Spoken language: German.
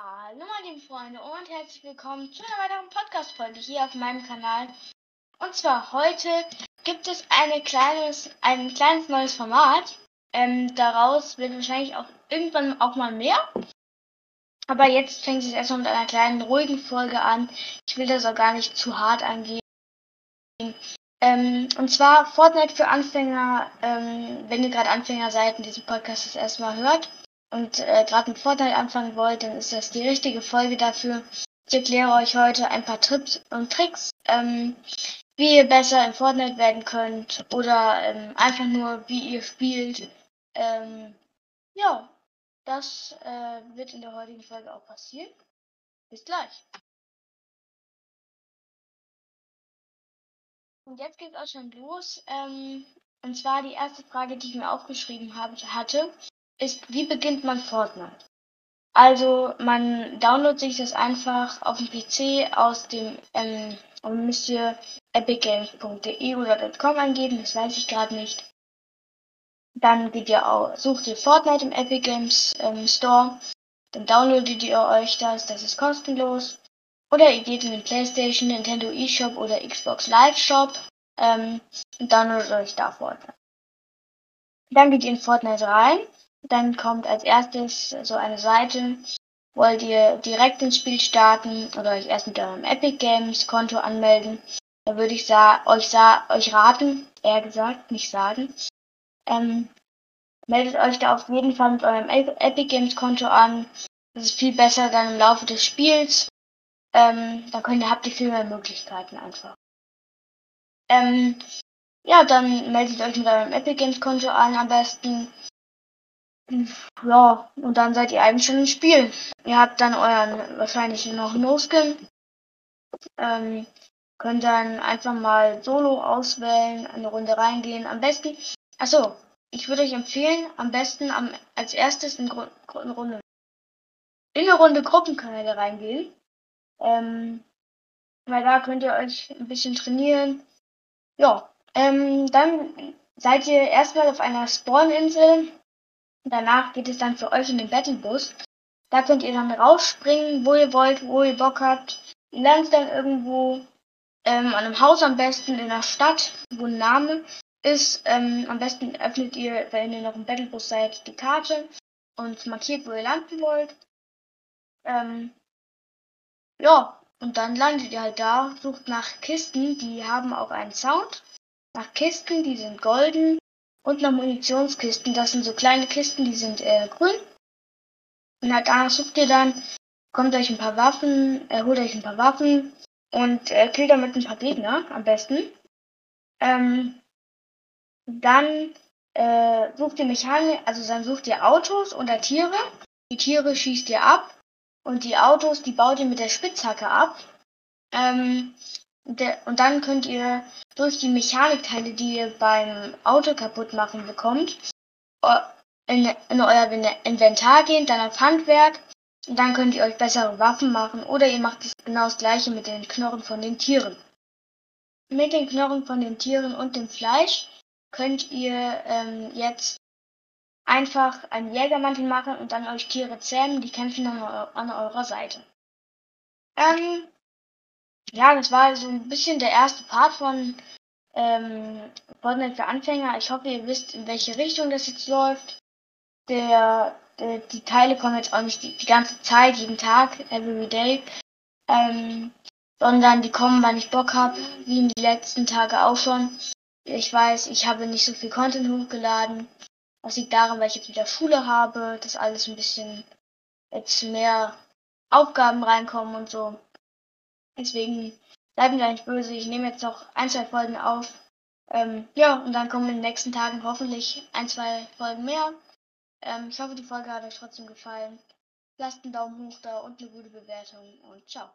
Hallo meine lieben Freunde und herzlich willkommen zu einer weiteren Podcast-Folge hier auf meinem Kanal. Und zwar heute gibt es eine kleines, ein kleines neues Format. Ähm, daraus wird wahrscheinlich auch irgendwann auch mal mehr. Aber jetzt fängt es erstmal mit einer kleinen ruhigen Folge an. Ich will das auch gar nicht zu hart angehen. Ähm, und zwar Fortnite für Anfänger, ähm, wenn ihr gerade Anfänger seid und diesen Podcast das erstmal hört und äh, gerade mit Fortnite anfangen wollt, dann ist das die richtige Folge dafür. Ich erkläre euch heute ein paar Tipps und Tricks, ähm, wie ihr besser in Fortnite werden könnt oder ähm, einfach nur, wie ihr spielt. Ähm, ja, das äh, wird in der heutigen Folge auch passieren. Bis gleich. Und jetzt geht es auch schon los. Ähm, und zwar die erste Frage, die ich mir aufgeschrieben habe, hatte, ist, wie beginnt man Fortnite? Also man downloadet sich das einfach auf dem PC aus dem ähm, und müsst ihr epicgames.de oder .com eingeben, das weiß ich gerade nicht. Dann geht ihr auch, sucht ihr Fortnite im Epic Games ähm, Store, dann downloadet ihr euch das, das ist kostenlos. Oder ihr geht in den PlayStation, Nintendo eShop oder Xbox Live Shop ähm, und downloadet euch da Fortnite. Dann geht ihr in Fortnite rein dann kommt als erstes so eine Seite. Wollt ihr direkt ins Spiel starten oder euch erst mit eurem Epic Games Konto anmelden? Da würde ich sa euch, sa euch raten, eher gesagt, nicht sagen. Ähm, meldet euch da auf jeden Fall mit eurem Epic Games Konto an. Das ist viel besser dann im Laufe des Spiels. Ähm, dann könnt ihr, habt ihr viel mehr Möglichkeiten einfach. Ähm, ja, dann meldet euch mit eurem Epic Games Konto an am besten. Ja, und dann seid ihr eigentlich schon im Spiel. Ihr habt dann euren wahrscheinlich noch No-Skin. Ähm, könnt dann einfach mal Solo auswählen, eine Runde reingehen. Am besten, achso, ich würde euch empfehlen, am besten am, als erstes in, Gru in Runde in eine Runde Gruppenkanäle reingehen. Ähm, weil da könnt ihr euch ein bisschen trainieren. Ja, ähm, dann seid ihr erstmal auf einer Spawninsel Danach geht es dann für euch in den Battlebus. Da könnt ihr dann rausspringen, wo ihr wollt, wo ihr Bock habt. Ihr landet dann irgendwo ähm, an einem Haus am besten in der Stadt, wo ein Name ist. Ähm, am besten öffnet ihr, wenn ihr noch im Battlebus seid, die Karte und markiert, wo ihr landen wollt. Ähm, ja, und dann landet ihr halt da, sucht nach Kisten, die haben auch einen Sound. Nach Kisten, die sind golden und noch Munitionskisten. Das sind so kleine Kisten, die sind äh, grün. Und halt danach sucht ihr dann, kommt euch ein paar Waffen, äh, holt euch ein paar Waffen und äh, killt damit ein paar Gegner am besten. Ähm, dann äh, sucht ihr Mechanik, also dann sucht ihr Autos oder Tiere. Die Tiere schießt ihr ab und die Autos, die baut ihr mit der Spitzhacke ab. Ähm, der, und dann könnt ihr durch die Mechanikteile, die ihr beim Auto kaputt machen bekommt, in, in euer Inventar gehen, dann auf Handwerk und dann könnt ihr euch bessere Waffen machen oder ihr macht genau das gleiche mit den Knochen von den Tieren. Mit den Knochen von den Tieren und dem Fleisch könnt ihr ähm, jetzt einfach einen Jägermantel machen und dann euch Tiere zähmen, die kämpfen dann an eurer Seite. Ähm, ja, das war so ein bisschen der erste Part von ähm, Fortnite für Anfänger. Ich hoffe, ihr wisst, in welche Richtung das jetzt läuft. Der, der die Teile kommen jetzt auch nicht die, die ganze Zeit, jeden Tag, every day, ähm, sondern die kommen, wann ich Bock habe, wie in die letzten Tage auch schon. Ich weiß, ich habe nicht so viel Content hochgeladen. Das liegt daran, weil ich jetzt wieder Schule habe, dass alles ein bisschen jetzt mehr Aufgaben reinkommen und so. Deswegen bleiben mir nicht böse. Ich nehme jetzt noch ein, zwei Folgen auf. Ähm, ja, und dann kommen in den nächsten Tagen hoffentlich ein, zwei Folgen mehr. Ähm, ich hoffe, die Folge hat euch trotzdem gefallen. Lasst einen Daumen hoch da und eine gute Bewertung und ciao.